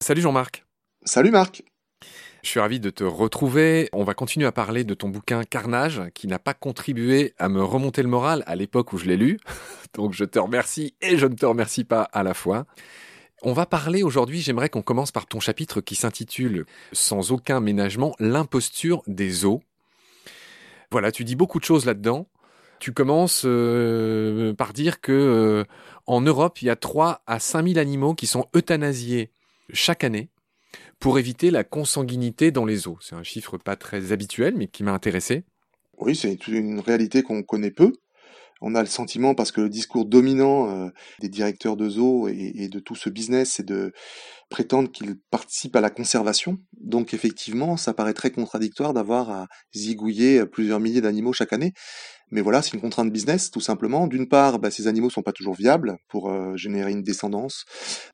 Salut Jean-Marc. Salut Marc. Je suis ravi de te retrouver. On va continuer à parler de ton bouquin Carnage, qui n'a pas contribué à me remonter le moral à l'époque où je l'ai lu. Donc je te remercie et je ne te remercie pas à la fois. On va parler aujourd'hui, j'aimerais qu'on commence par ton chapitre qui s'intitule Sans aucun ménagement, l'imposture des eaux. Voilà, tu dis beaucoup de choses là-dedans. Tu commences euh, par dire que euh, en Europe, il y a 3 à 5 000 animaux qui sont euthanasiés chaque année pour éviter la consanguinité dans les eaux. C'est un chiffre pas très habituel, mais qui m'a intéressé. Oui, c'est une réalité qu'on connaît peu. On a le sentiment, parce que le discours dominant euh, des directeurs de zoos et, de tout ce business, c'est de prétendre qu'ils participent à la conservation. Donc effectivement, ça paraît très contradictoire d'avoir à zigouiller plusieurs milliers d'animaux chaque année. Mais voilà, c'est une contrainte business, tout simplement. D'une part, bah, ces animaux sont pas toujours viables pour euh, générer une descendance,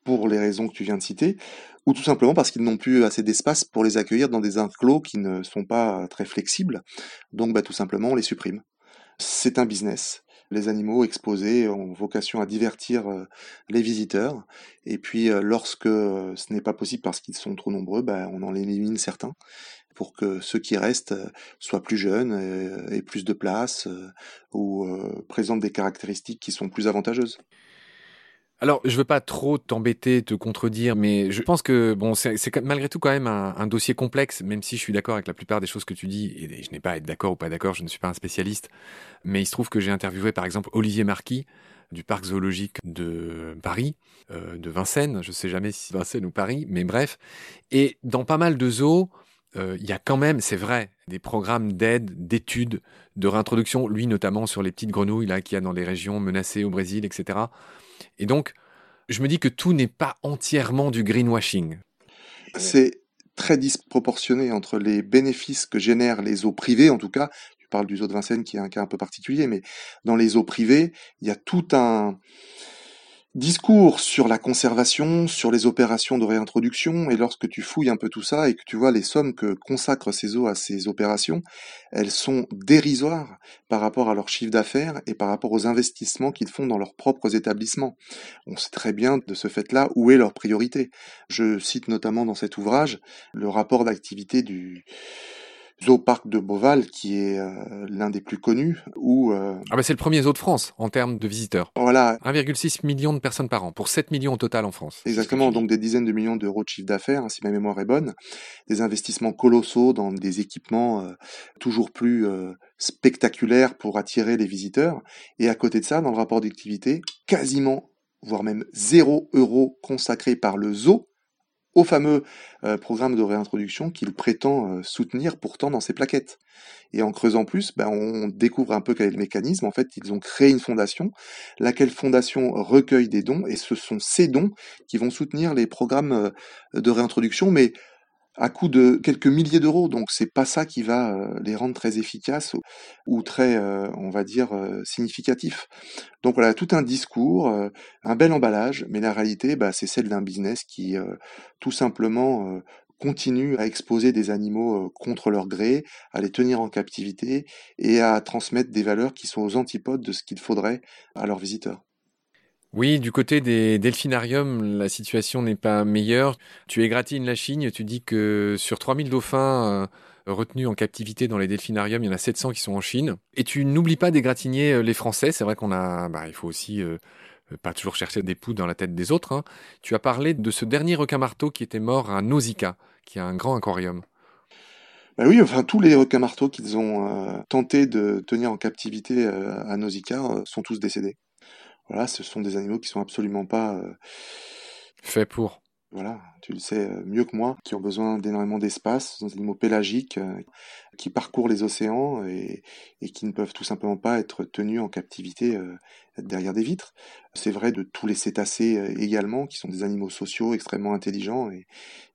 pour les raisons que tu viens de citer, ou tout simplement parce qu'ils n'ont plus assez d'espace pour les accueillir dans des enclos qui ne sont pas très flexibles. Donc, bah, tout simplement, on les supprime. C'est un business. Les animaux exposés ont vocation à divertir euh, les visiteurs. Et puis, euh, lorsque ce n'est pas possible parce qu'ils sont trop nombreux, bah, on en élimine certains pour que ceux qui restent euh, soient plus jeunes et, aient plus de place euh, ou euh, présentent des caractéristiques qui sont plus avantageuses. Alors, je veux pas trop t'embêter, te contredire, mais je pense que bon, c'est malgré tout quand même un, dossier complexe, même si je suis d'accord avec la plupart des choses que tu dis, et je n'ai pas à être d'accord ou pas d'accord, je ne suis pas un spécialiste, mais il se trouve que j'ai interviewé par exemple Olivier Marquis du parc zoologique de Paris, de Vincennes, je sais jamais si Vincennes ou Paris, mais bref, et dans pas mal de zoos, euh, il y a quand même, c'est vrai, des programmes d'aide, d'études, de réintroduction, lui notamment sur les petites grenouilles là qu'il y a dans les régions menacées au Brésil, etc. Et donc, je me dis que tout n'est pas entièrement du greenwashing. C'est très disproportionné entre les bénéfices que génèrent les eaux privées, en tout cas. Tu parles du zoo de Vincennes qui est un cas un peu particulier, mais dans les eaux privées, il y a tout un Discours sur la conservation, sur les opérations de réintroduction, et lorsque tu fouilles un peu tout ça et que tu vois les sommes que consacrent ces eaux à ces opérations, elles sont dérisoires par rapport à leur chiffre d'affaires et par rapport aux investissements qu'ils font dans leurs propres établissements. On sait très bien de ce fait-là où est leur priorité. Je cite notamment dans cet ouvrage le rapport d'activité du Parc de Beauval, qui est euh, l'un des plus connus, où... Euh, ah bah c'est le premier zoo de France en termes de visiteurs. Voilà. 1,6 million de personnes par an, pour 7 millions au total en France. Exactement, donc des dizaines de millions d'euros de chiffre d'affaires, hein, si ma mémoire est bonne, des investissements colossaux dans des équipements euh, toujours plus spectaculaires pour attirer les visiteurs, et à côté de ça, dans le rapport d'activité, quasiment, voire même zéro euro consacré par le zoo au fameux euh, programme de réintroduction qu'il prétend euh, soutenir pourtant dans ses plaquettes. Et en creusant plus, ben, on découvre un peu quel est le mécanisme. En fait, ils ont créé une fondation, laquelle fondation recueille des dons, et ce sont ces dons qui vont soutenir les programmes euh, de réintroduction, mais à coût de quelques milliers d'euros. Donc c'est pas ça qui va euh, les rendre très efficaces ou, très, euh, on va dire, euh, significatifs. Donc voilà, tout un discours, un bel emballage, mais la réalité, bah, c'est celle d'un business qui tout simplement continue à exposer des animaux contre leur gré, à les tenir en captivité et à transmettre des valeurs qui sont aux antipodes de ce qu'il faudrait à leurs visiteurs. Oui, du côté des delphinariums, la situation n'est pas meilleure. Tu égratines la Chine, tu dis que sur 3000 dauphins euh, retenus en captivité dans les delphinariums, il y en a 700 qui sont en Chine. Et tu n'oublies pas d'égratigner euh, les Français. C'est vrai qu'on a, bah, il faut aussi euh, pas toujours chercher des poux dans la tête des autres. Hein. Tu as parlé de ce dernier requin-marteau qui était mort à Nausicaa, qui est un grand aquarium. Bah oui, enfin tous les requins-marteaux qu'ils ont tenté de tenir en captivité à Nausicaa sont tous décédés. Voilà, ce sont des animaux qui sont absolument pas euh, faits pour. Voilà, tu le sais euh, mieux que moi, qui ont besoin d'énormément d'espace, ce sont des animaux pélagiques euh, qui parcourent les océans et, qui ne peuvent tout simplement pas être tenus en captivité derrière des vitres. C'est vrai de tous les cétacés également, qui sont des animaux sociaux extrêmement intelligents et,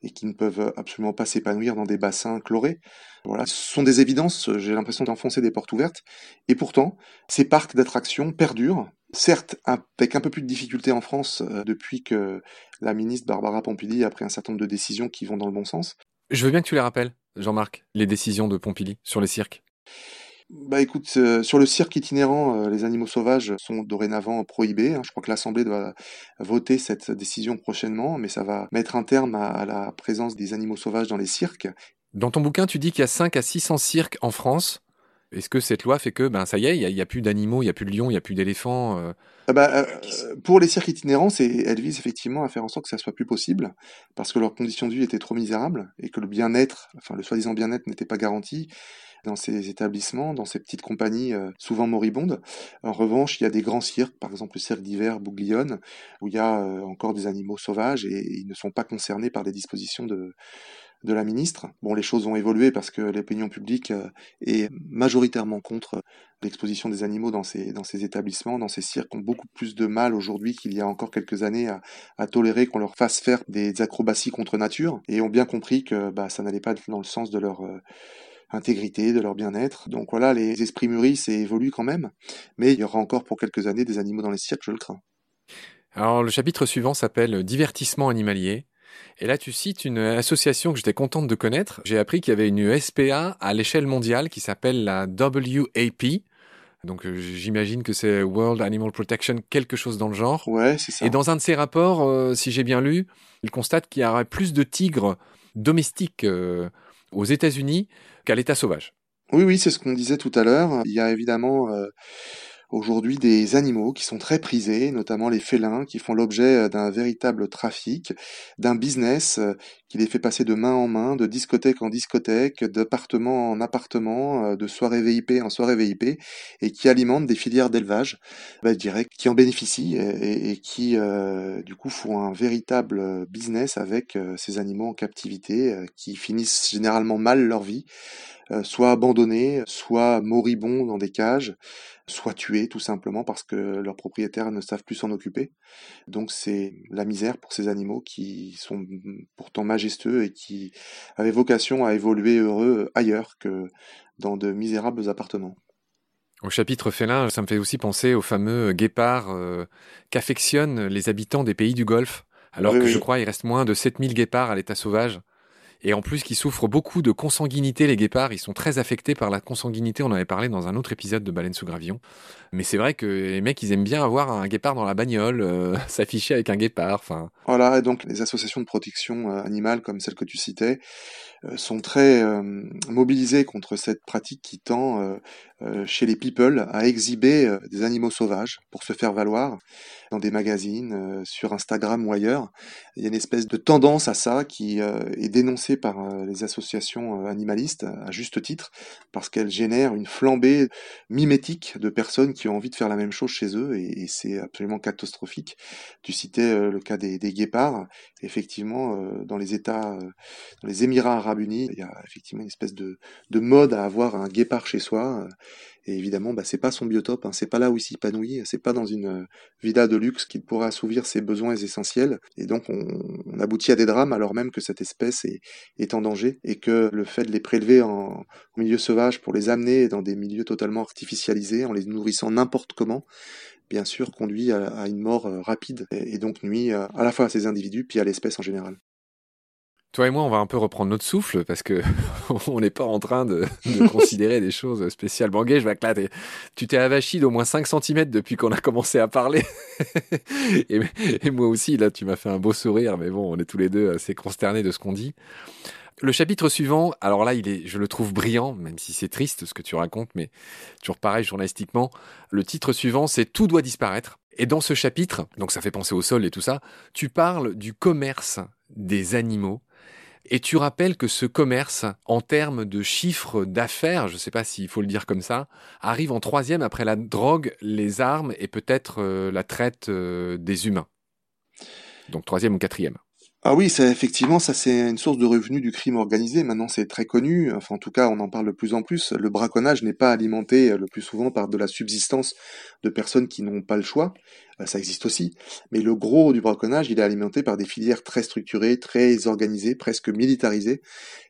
et qui ne peuvent absolument pas s'épanouir dans des bassins chlorés. Voilà, ce sont des évidences, j'ai l'impression d'enfoncer des portes ouvertes. Et pourtant, ces parcs d'attractions perdurent certes avec un peu plus de difficulté en France euh, depuis que la ministre Barbara Pompili a pris un certain nombre de décisions qui vont dans le bon sens. Je veux bien que tu les rappelles, Jean-Marc, les décisions de Pompili sur les cirques. Bah écoute, euh, sur le cirque itinérant, euh, les animaux sauvages sont dorénavant prohibés. Hein. Je crois que l'Assemblée doit voter cette décision prochainement, mais ça va mettre un terme à, la présence des animaux sauvages dans les cirques. Dans ton bouquin, tu dis qu'il y a 5 à 600 cirques en France. Est-ce que cette loi fait que, ben ça y est, il n'y a, plus d'animaux, il n'y a plus de lions, il n'y a plus d'éléphants euh? ah bah, Pour les cirques itinérants, elle vise effectivement à faire en sorte que ça soit plus possible, parce que leurs conditions de vie étaient trop misérables, et que le bien-être, enfin le soi-disant bien-être n'était pas garanti, dans ces établissements, dans ces petites compagnies euh, souvent moribondes. En revanche, il y a des grands cirques, par exemple le cirque d'hiver Bouglione, où il y a euh, encore des animaux sauvages et ils ne sont pas concernés par les dispositions de, la ministre. Bon, les choses ont évolué parce que l'opinion publique euh, est majoritairement contre l'exposition des animaux dans ces, établissements, dans ces cirques, ont beaucoup plus de mal aujourd'hui qu'il y a encore quelques années à, à tolérer qu'on leur fasse faire des acrobaties contre nature et ont bien compris que bah, ça n'allait pas dans le sens de leur intégrité, de leur bien-être. Donc voilà, les esprits mûrissent et évoluent quand même, mais il y aura encore pour quelques années des animaux dans les cirques, je le crains. Alors le chapitre suivant s'appelle Divertissement animalier. Et là, tu cites une association que j'étais contente de connaître. J'ai appris qu'il y avait une SPA à l'échelle mondiale qui s'appelle la WAP. Donc euh, j'imagine que c'est World Animal Protection, quelque chose dans le genre. Ouais, c'est ça. Et dans un de ses rapports, euh, si j'ai bien lu, il constate qu'il y aurait plus de tigres domestiques euh, aux États-Unis qu'à l'état sauvage. Oui, oui, c'est ce qu'on disait tout à l'heure. Il y a évidemment euh, aujourd'hui des animaux qui sont très prisés, notamment les félins, qui font l'objet euh, d'un véritable trafic, d'un business euh, qui les fait passer de main en main, de discothèque en discothèque, d'appartement en appartement, de soirée VIP en soirée VIP, et qui alimente des filières d'élevage, bah, je dirais, qui en bénéficient et, qui, du coup, font un véritable business avec ces animaux en captivité, qui finissent généralement mal leur vie. Euh, soit abandonnés, soit moribonds dans des cages, soit tués tout simplement parce que leurs propriétaires ne savent plus s'en occuper. Donc c'est la misère pour ces animaux qui sont pourtant majestueux et qui avaient vocation à évoluer heureux ailleurs que dans de misérables appartements. Au chapitre félin, ça me fait aussi penser aux fameux guépards euh, qu'affectionnent les habitants des pays du Golfe, alors que je crois il reste moins de 7000 guépards à l'état sauvage et en plus qui souffrent beaucoup de consanguinité, les guépards, ils sont très affectés par la consanguinité, on en avait parlé dans un autre épisode de Baleine sous gravillon. Mais c'est vrai que les mecs, ils aiment bien avoir un guépard dans la bagnole, euh, s'afficher avec un guépard, enfin... Voilà, et donc les associations de protection euh, animale, comme celle que tu citais, sont très mobilisées contre cette pratique qui tend, chez les people, à exhiber des animaux sauvages pour se faire valoir dans des magazines, sur Instagram ou ailleurs. Il y a une espèce de tendance à ça qui est dénoncée par euh, les associations euh, animalistes, à juste titre, parce qu'elles génèrent une flambée mimétique de personnes qui ont envie de faire la même chose chez eux, et, c'est absolument catastrophique. Tu citais euh, le cas des, guépards. Effectivement, dans les États, dans les Émirats arabes il y a effectivement une espèce de, de mode à avoir un guépard chez soi. Et évidemment, bah, c'est pas son biotope, hein, c'est pas là où il s'épanouit, c'est pas dans une euh, villa de luxe qu'il pourra assouvir ses besoins essentiels. Et donc, on, aboutit à des drames alors même que cette espèce est, en danger et que le fait de les prélever en, milieu sauvage pour les amener dans des milieux totalement artificialisés, en les nourrissant n'importe comment, bien sûr, conduit à, une mort euh, rapide et, donc nuit euh, à la fois à ces individus puis à l'espèce en général. Toi et moi, on va un peu reprendre notre souffle parce que on n'est pas en train de, considérer des choses spéciales. Bon, je vais là, tu t'es avachi d'au moins 5 cm depuis qu'on a commencé à parler. et, moi aussi, là, tu m'as fait un beau sourire, mais bon, on est tous les deux assez consternés de ce qu'on dit. Le chapitre suivant, alors là, il est, je le trouve brillant, même si c'est triste ce que tu racontes, mais toujours pareil journalistiquement. Le titre suivant, c'est Tout doit disparaître. Et dans ce chapitre, donc ça fait penser au sol et tout ça, tu parles du commerce des animaux et tu rappelles que ce commerce, en termes de chiffre d'affaires, je ne sais pas s'il faut le dire comme ça, arrive en troisième après la drogue, les armes et peut-être euh, la traite euh, des humains. Donc troisième ou quatrième. Ah oui, ça, effectivement, ça c'est une source de revenus du crime organisé. Maintenant, c'est très connu. Enfin, en tout cas, on en parle de plus en plus. Le braconnage n'est pas alimenté euh, le plus souvent par de la subsistance de personnes qui n'ont pas le choix. Euh, ça existe aussi. Mais le gros du braconnage, il est alimenté par des filières très structurées, très organisées, presque militarisées,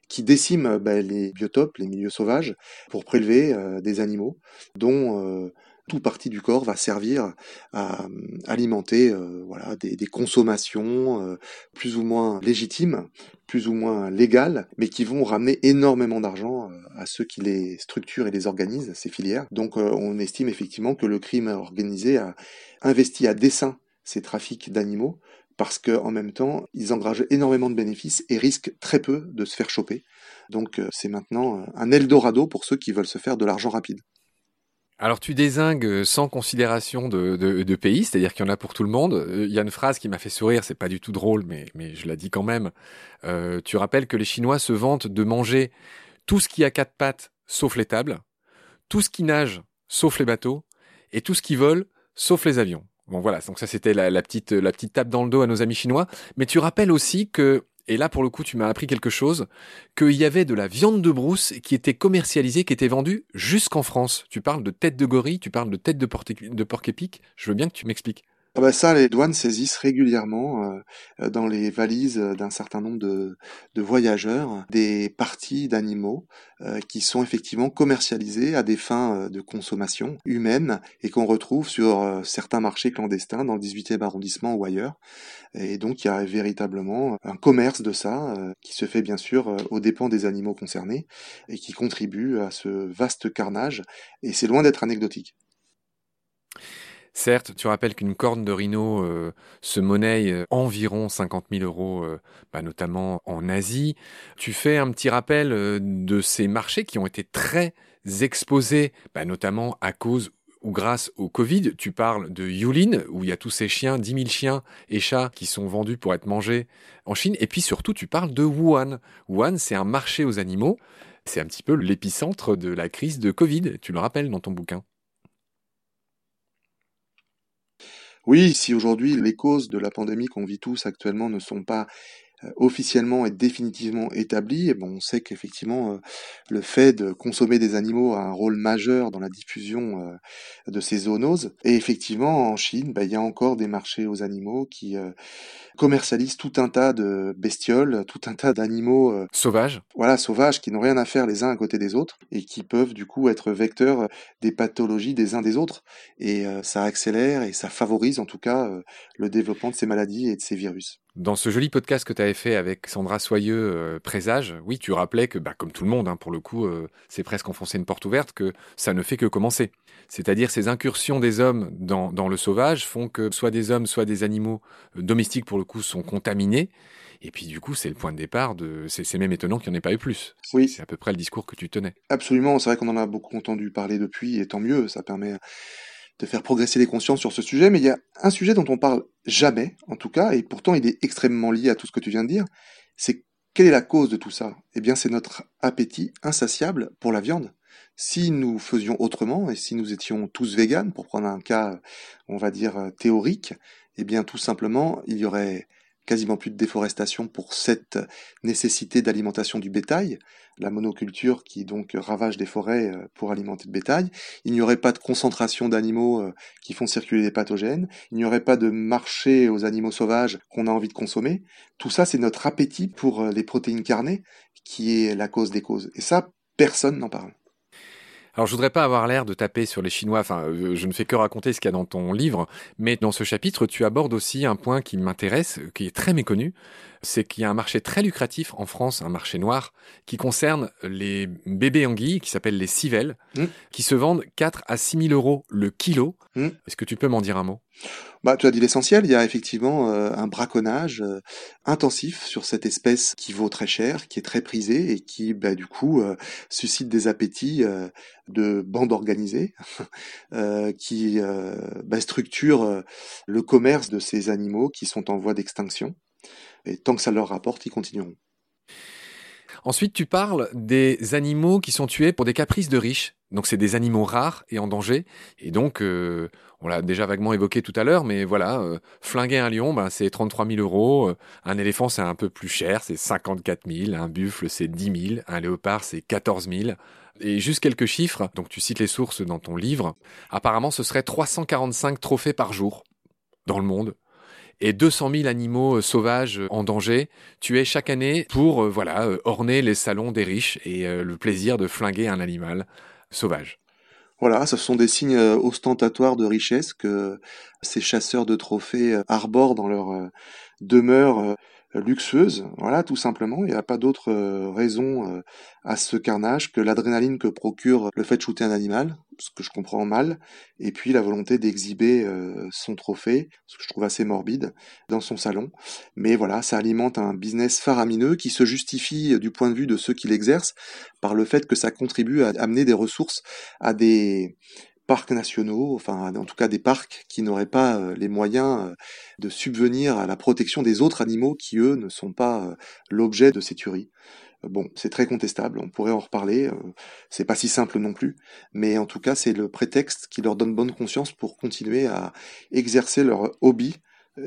qui déciment euh, ben, les biotopes, les milieux sauvages, pour prélever des animaux, dont tout partie du corps va servir à alimenter voilà des, consommations plus ou moins légitimes, plus ou moins légales, mais qui vont ramener énormément d'argent à ceux qui les structurent et les organisent, ces filières. Donc on estime effectivement que le crime organisé a investi à dessein ces trafics d'animaux parce qu'en même temps, ils engagent énormément de bénéfices et risquent très peu de se faire choper. Donc euh, c'est maintenant euh, un Eldorado pour ceux qui veulent se faire de l'argent rapide. Alors tu désingues sans considération de, pays, c'est-à-dire qu'il y en a pour tout le monde. Il y a une phrase qui m'a fait sourire, c'est pas du tout drôle, mais, mais je la dis quand même. Euh, tu rappelles que les Chinois se vantent de manger tout ce qui a quatre pattes, sauf les tables, tout ce qui nage, sauf les bateaux, et tout ce qui vole, sauf les avions. Bon voilà, donc ça c'était la, petite la petite tape dans le dos à nos amis chinois. Mais tu rappelles aussi que et là pour le coup tu m'as appris quelque chose, qu'il y avait de la viande de brousse qui était commercialisée, qui était vendue jusqu'en France. Tu parles de tête de gorille, tu parles de tête de, de porc épic. Je veux bien que tu m'expliques. Ah bah ça, les douanes saisissent régulièrement euh, dans les valises d'un certain nombre de, voyageurs des parties d'animaux euh, qui sont effectivement commercialisées à des fins euh, de consommation humaine et qu'on retrouve sur certains marchés clandestins dans le 18e arrondissement ou ailleurs. Et donc il y a véritablement un commerce de ça qui se fait bien sûr aux dépens des animaux concernés et qui contribue à ce vaste carnage. Et c'est loin d'être anecdotique. Certes, tu rappelles qu'une corne de rhino euh, se monnaie euh, environ 50 000 euros, euh, bah, notamment en Asie. Tu fais un petit rappel de ces marchés qui ont été très exposés, bah, notamment à cause ou grâce au Covid. Tu parles de Yulin, où il y a tous ces chiens, 10 000 chiens et chats qui sont vendus pour être mangés en Chine. Et puis surtout, tu parles de Wuhan. Wuhan, c'est un marché aux animaux. C'est un petit peu l'épicentre de la crise de Covid. Tu le rappelles dans ton bouquin. Oui, si aujourd'hui les causes de la pandémie qu'on vit tous actuellement ne sont pas officiellement et définitivement établi, et bon, on sait qu'effectivement euh, le fait de consommer des animaux a un rôle majeur dans la diffusion euh, de ces zoonoses. Et effectivement, en Chine, bah, il y a encore des marchés aux animaux qui commercialisent tout un tas de bestioles, tout un tas d'animaux sauvages. Voilà, sauvages qui n'ont rien à faire les uns à côté des autres et qui peuvent du coup être vecteurs des pathologies des uns des autres. Et ça accélère et ça favorise en tout cas le développement de ces maladies et de ces virus. Dans ce joli podcast que tu avais fait avec Sandra Soyeux, euh, Présage, oui, tu rappelais que, bah, comme tout le monde, hein, pour le coup, euh, c'est presque enfoncer une porte ouverte, que ça ne fait que commencer. C'est-à-dire ces incursions des hommes dans, dans, le sauvage font que soit des hommes, soit des animaux euh, domestiques, pour le coup, sont contaminés. Et puis du coup, c'est le point de départ de. C'est même étonnant qu'il n'y en ait pas eu plus. Oui. C'est à peu près le discours que tu tenais. Absolument. C'est vrai qu'on en a beaucoup entendu parler depuis, et tant mieux. Ça permet de faire progresser les consciences sur ce sujet, mais il y a un sujet dont on parle jamais, en tout cas, et pourtant il est extrêmement lié à tout ce que tu viens de dire, c'est quelle est la cause de tout ça? Eh bien, c'est notre appétit insatiable pour la viande. Si nous faisions autrement, et si nous étions tous véganes, pour prendre un cas, on va dire, théorique, eh bien, tout simplement, il y aurait quasiment plus de déforestation pour cette nécessité d'alimentation du bétail, la monoculture qui donc ravage des forêts euh, pour alimenter le bétail. Il n'y aurait pas de concentration d'animaux euh, qui font circuler des pathogènes. Il n'y aurait pas de marché aux animaux sauvages qu'on a envie de consommer. Tout ça, c'est notre appétit pour euh, les protéines carnées qui est la cause des causes. Et ça, personne n'en parle. Alors, je voudrais pas avoir l'air de taper sur les Chinois. Enfin, euh, je ne fais que raconter ce qu'il y a dans ton livre. Mais dans ce chapitre, tu abordes aussi un point qui m'intéresse, qui est très méconnu. C'est qu'il y a un marché très lucratif en France, un marché noir, qui concerne les bébés anguilles, qui s'appellent les civelles, mmh. qui se vendent 4 à 6 000 euros le kilo. Mmh. Est-ce que tu peux m'en dire un mot? Bah, tu as dit l'essentiel, il y a effectivement euh, un braconnage euh, intensif sur cette espèce qui vaut très cher, qui est très prisée et qui, bah, du coup, euh, suscite des appétits de bandes organisées qui bah, structurent le commerce de ces animaux qui sont en voie d'extinction. Et tant que ça leur rapporte, ils continueront. Ensuite, tu parles des animaux qui sont tués pour des caprices de riches. Donc, c'est des animaux rares et en danger. Et donc, on l'a déjà vaguement évoqué tout à l'heure, mais voilà, euh, flinguer un lion, ben, c'est 33 000 euros. Euh, un éléphant, c'est un peu plus cher, c'est 54 000. Un buffle, c'est 10 000. Un léopard, c'est 14 000. Et juste quelques chiffres, donc tu cites les sources dans ton livre. Apparemment, ce serait 345 trophées par jour dans le monde et 200 000 animaux euh, sauvages en danger tués chaque année pour voilà orner les salons des riches et le plaisir de flinguer un animal sauvage. Voilà, ce sont des signes ostentatoires de richesse que ces chasseurs de trophées arborent dans leur demeure luxueuse, voilà, tout simplement. Il n'y a pas d'autre euh, raison euh, à ce carnage que l'adrénaline que procure le fait de shooter un animal, ce que je comprends mal, et puis la volonté d'exhiber euh, son trophée, ce que je trouve assez morbide, dans son salon. Mais voilà, ça alimente un business faramineux qui se justifie du point de vue de ceux qui l'exercent par le fait que ça contribue à amener des ressources à des parcs nationaux, enfin en tout cas des parcs qui n'auraient pas euh, les moyens euh, de subvenir à la protection des autres animaux qui eux ne sont pas euh, l'objet de ces tueries. Bon, c'est très contestable, on pourrait en reparler, c'est pas si simple non plus, mais en tout cas c'est le prétexte qui leur donne bonne conscience pour continuer à exercer leur hobby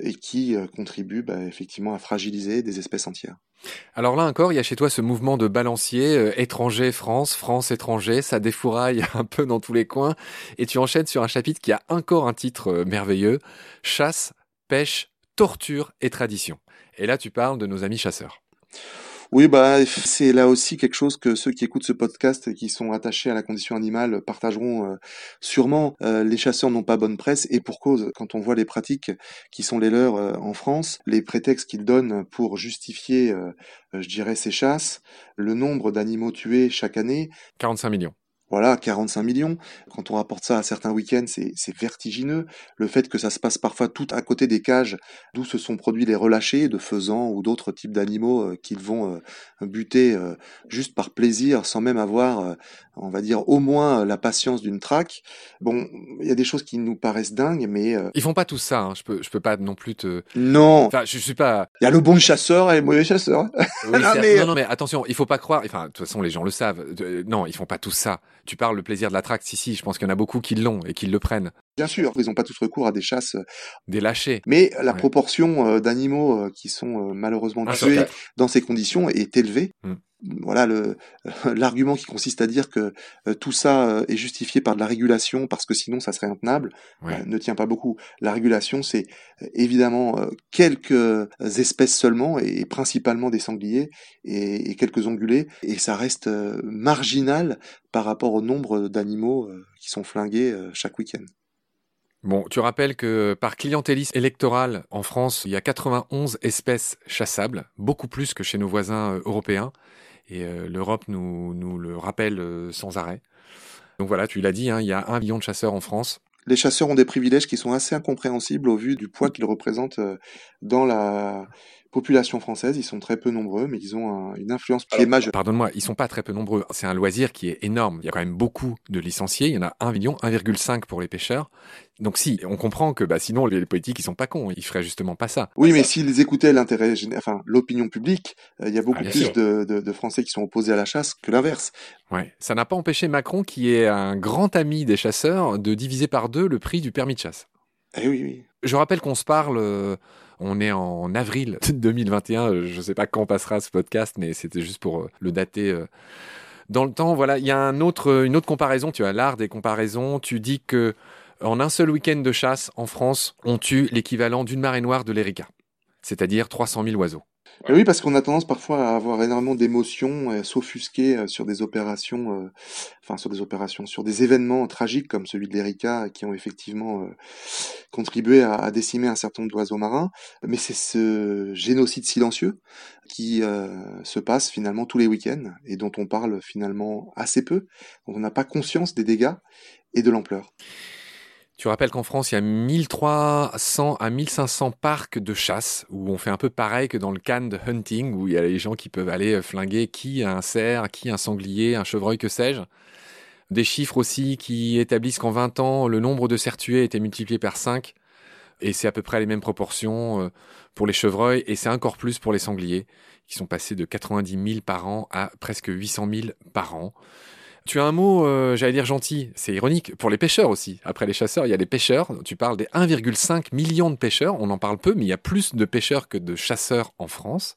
et qui contribue bah, effectivement à fragiliser des espèces entières. Alors là encore, il y a chez toi ce mouvement de balancier, euh, étranger, France, France, étranger, ça défouraille un peu dans tous les coins, et tu enchaînes sur un chapitre qui a encore un titre euh, merveilleux, Chasse, pêche, torture et tradition. Et là, tu parles de nos amis chasseurs. Oui, bah c'est là aussi quelque chose que ceux qui écoutent ce podcast et qui sont attachés à la condition animale partageront euh, sûrement. Euh, les chasseurs n'ont pas bonne presse et pour cause. Quand on voit les pratiques qui sont les leurs euh, en France, les prétextes qu'ils donnent pour justifier, je dirais, ces chasses, le nombre d'animaux tués chaque année. 45 millions. Voilà, 45 millions. Quand on rapporte ça à certains week-ends, c'est vertigineux. Le fait que ça se passe parfois tout à côté des cages d'où se sont produits les relâchés de faisans ou d'autres types d'animaux euh, qu'ils vont euh, buter euh, juste par plaisir, sans même avoir, on va dire, au moins la patience d'une traque. Bon, il y a des choses qui nous paraissent dingues, mais... Ils font pas tout ça, hein. je, peux, je peux pas non plus te... Non Enfin, je, suis pas... Il y a le bon chasseur et le mauvais chasseur. non, mais... non, mais attention, il faut pas croire... Enfin, de toute façon, les gens le savent. Non, ils font pas tout ça tu parles le plaisir de la traque, si, si, je pense qu'il y en a beaucoup qui l'ont et qui le prennent. Bien sûr, ils n'ont pas tous recours à des chasses. Euh, des lâchés. Mais la proportion euh, d'animaux euh, qui sont malheureusement ah, tués dans ces conditions est élevée. Hmm voilà le l'argument qui consiste à dire que euh, tout ça euh, est justifié par de la régulation parce que sinon ça serait intenable euh, ne tient pas beaucoup. La régulation c'est évidemment quelques espèces seulement et, principalement des sangliers et, et, quelques ongulés et ça reste marginal par rapport au nombre d'animaux qui sont flingués chaque week-end. Bon, tu rappelles que par clientélisme électoral en France, il y a 91 espèces chassables, beaucoup plus que chez nos voisins européens. Et euh, l'Europe nous, nous le rappelle euh, sans arrêt. Donc voilà, tu l'as dit, hein, il y a un million de chasseurs en France. Les chasseurs ont des privilèges qui sont assez incompréhensibles au vu du poids qu'ils représentent euh, dans la population française. Ils sont très peu nombreux, mais ils ont une influence qui est majeure. Pardonne-moi, ils sont pas très peu nombreux. C'est un loisir qui est énorme. Il y a quand même beaucoup de licenciés. Il y en a 1 million, 1,5 pour les pêcheurs. Donc si, on comprend que bah, sinon les politiques ils sont pas cons, ils feraient justement pas ça. Oui, mais s'ils écoutaient l'intérêt, enfin l'opinion publique, euh, il y a beaucoup ah, plus de, de, Français qui sont opposés à la chasse que l'inverse. Ouais, ça n'a pas empêché Macron, qui est un grand ami des chasseurs, de diviser par deux le prix du permis de chasse. Eh oui, oui. Je rappelle qu'on se parle. Euh, on est en avril 2021. Je ne sais pas quand passera ce podcast, mais c'était juste pour euh, le dater dans le temps. Voilà, il y a une autre comparaison. Tu as l'art des comparaisons. Tu dis que en un seul week-end de chasse en France, on tue l'équivalent d'une marée noire de l'Erika, c'est-à-dire 300 000 oiseaux. Oui, parce qu'on a tendance parfois à avoir énormément d'émotions, à s'offusquer euh, sur des opérations, euh, enfin sur des opérations, sur des événements tragiques comme celui de l'Erika, qui ont effectivement euh, contribué à, décimer un certain nombre d'oiseaux marins. Mais c'est ce génocide silencieux qui se passe finalement tous les week-ends et dont on parle finalement assez peu. on n'a pas conscience des dégâts et de l'ampleur. Tu rappelles qu'en France, il y a 1300 à 1500 parcs de chasse où on fait un peu pareil que dans le can de hunting où il y a les gens qui peuvent aller euh, flinguer qui un cerf, qui un sanglier, un chevreuil, que sais-je. Des chiffres aussi qui établissent qu'en 20 ans, le nombre de cerfs tués a été multiplié par 5 et c'est à peu près les mêmes proportions euh, pour les chevreuils et c'est encore plus pour les sangliers qui sont passés de 90 000 par an à presque 800 000 par an. Tu as un mot, euh, j'allais dire gentil, c'est ironique, pour les pêcheurs aussi. Après les chasseurs, il y a les pêcheurs. Tu parles des 1,5 million de pêcheurs, on en parle peu, mais il y a plus de pêcheurs que de chasseurs en France.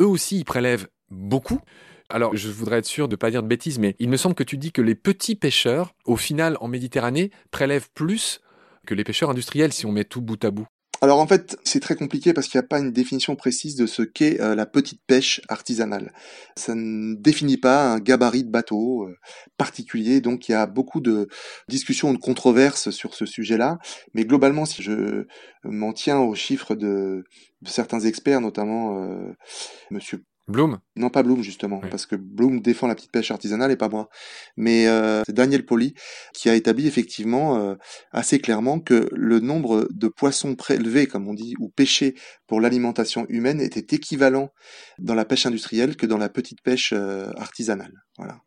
Eux aussi, ils prélèvent beaucoup. Alors, je voudrais être sûr de ne pas dire de bêtises, mais il me semble que tu dis que les petits pêcheurs, au final, en Méditerranée, prélèvent plus que les pêcheurs industriels si on met tout bout à bout. Alors en fait, c'est très compliqué parce qu'il n'y a pas une définition précise de ce qu'est euh, la petite pêche artisanale. Ça ne définit pas un gabarit de bateau euh, particulier, donc il y a beaucoup de discussions, de controverses sur ce sujet-là. Mais globalement, si je m'en tiens aux chiffres de, certains experts, notamment euh, Monsieur Bloom? Non, pas Bloom, justement, parce que Bloom défend la petite pêche artisanale et pas moi. Mais euh, c'est Daniel Poli qui a établi effectivement euh, assez clairement que le nombre de poissons prélevés, comme on dit, ou pêchés pour l'alimentation humaine était équivalent dans la pêche industrielle que dans la petite pêche euh, artisanale. Voilà.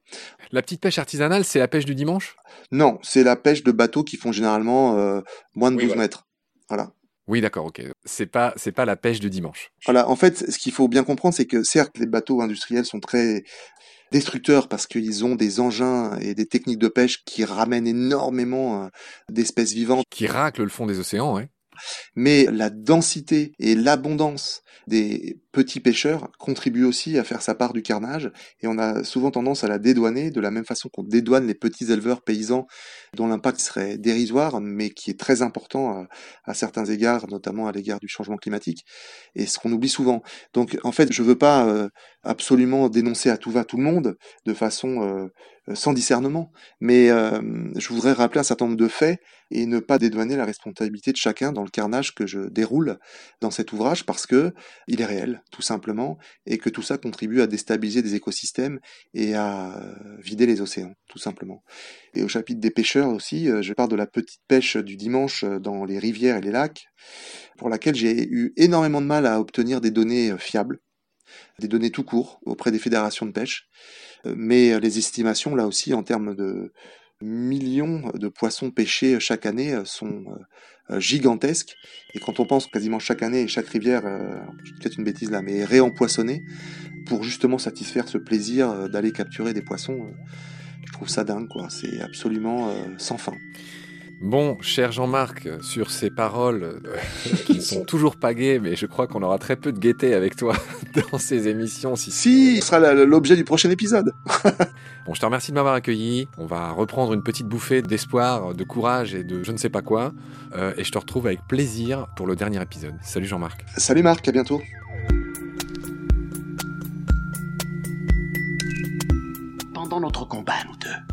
La petite pêche artisanale, c'est la pêche du dimanche? Non, c'est la pêche de bateaux qui font généralement moins de 12 mètres. Voilà. Oui, d'accord, ok. C'est pas, c'est pas la pêche de dimanche. Voilà. En fait, ce qu'il faut bien comprendre, c'est que certes, les bateaux industriels sont très destructeurs parce qu'ils ont des engins et des techniques de pêche qui ramènent énormément euh, d'espèces vivantes. Qui raclent le fond des océans, ouais. Mais la densité et l'abondance des petits pêcheurs contribuent aussi à faire sa part du carnage et on a souvent tendance à la dédouaner de la même façon qu'on dédouane les petits éleveurs paysans dont l'impact serait dérisoire mais qui est très important à, certains égards, notamment à l'égard du changement climatique et ce qu'on oublie souvent. Donc en fait, je veux pas euh, absolument dénoncer à tout va tout le monde de façon euh, sans discernement. Mais euh, je voudrais rappeler un certain nombre de faits et ne pas dédouaner la responsabilité de chacun dans le carnage que je déroule dans cet ouvrage parce que il est réel, tout simplement, et que tout ça contribue à déstabiliser des écosystèmes et à vider les océans, tout simplement. Et au chapitre des pêcheurs aussi, euh, je parle de la petite pêche du dimanche dans les rivières et les lacs, pour laquelle j'ai eu énormément de mal à obtenir des données fiables, des données tout court auprès des fédérations de pêche. Mais les estimations, là aussi, en termes de millions de poissons pêchés chaque année sont euh, gigantesques. Et quand on pense quasiment chaque année, chaque rivière, euh, peut-être une bêtise là, mais réempoissonnée pour justement satisfaire ce plaisir euh, d'aller capturer des poissons, je trouve ça dingue, quoi. C'est absolument sans fin. Bon, cher Jean-Marc, sur ces paroles euh, qui ne sont toujours pas gaies, mais je crois qu'on aura très peu de gaieté avec toi dans ces émissions. Si, si ce sera l'objet du prochain épisode. bon, je te remercie de m'avoir accueilli. On va reprendre une petite bouffée d'espoir, de courage et de je ne sais pas quoi. Euh, et je te retrouve avec plaisir pour le dernier épisode. Salut Jean-Marc. Salut Marc, à bientôt. Pendant notre combat, nous deux,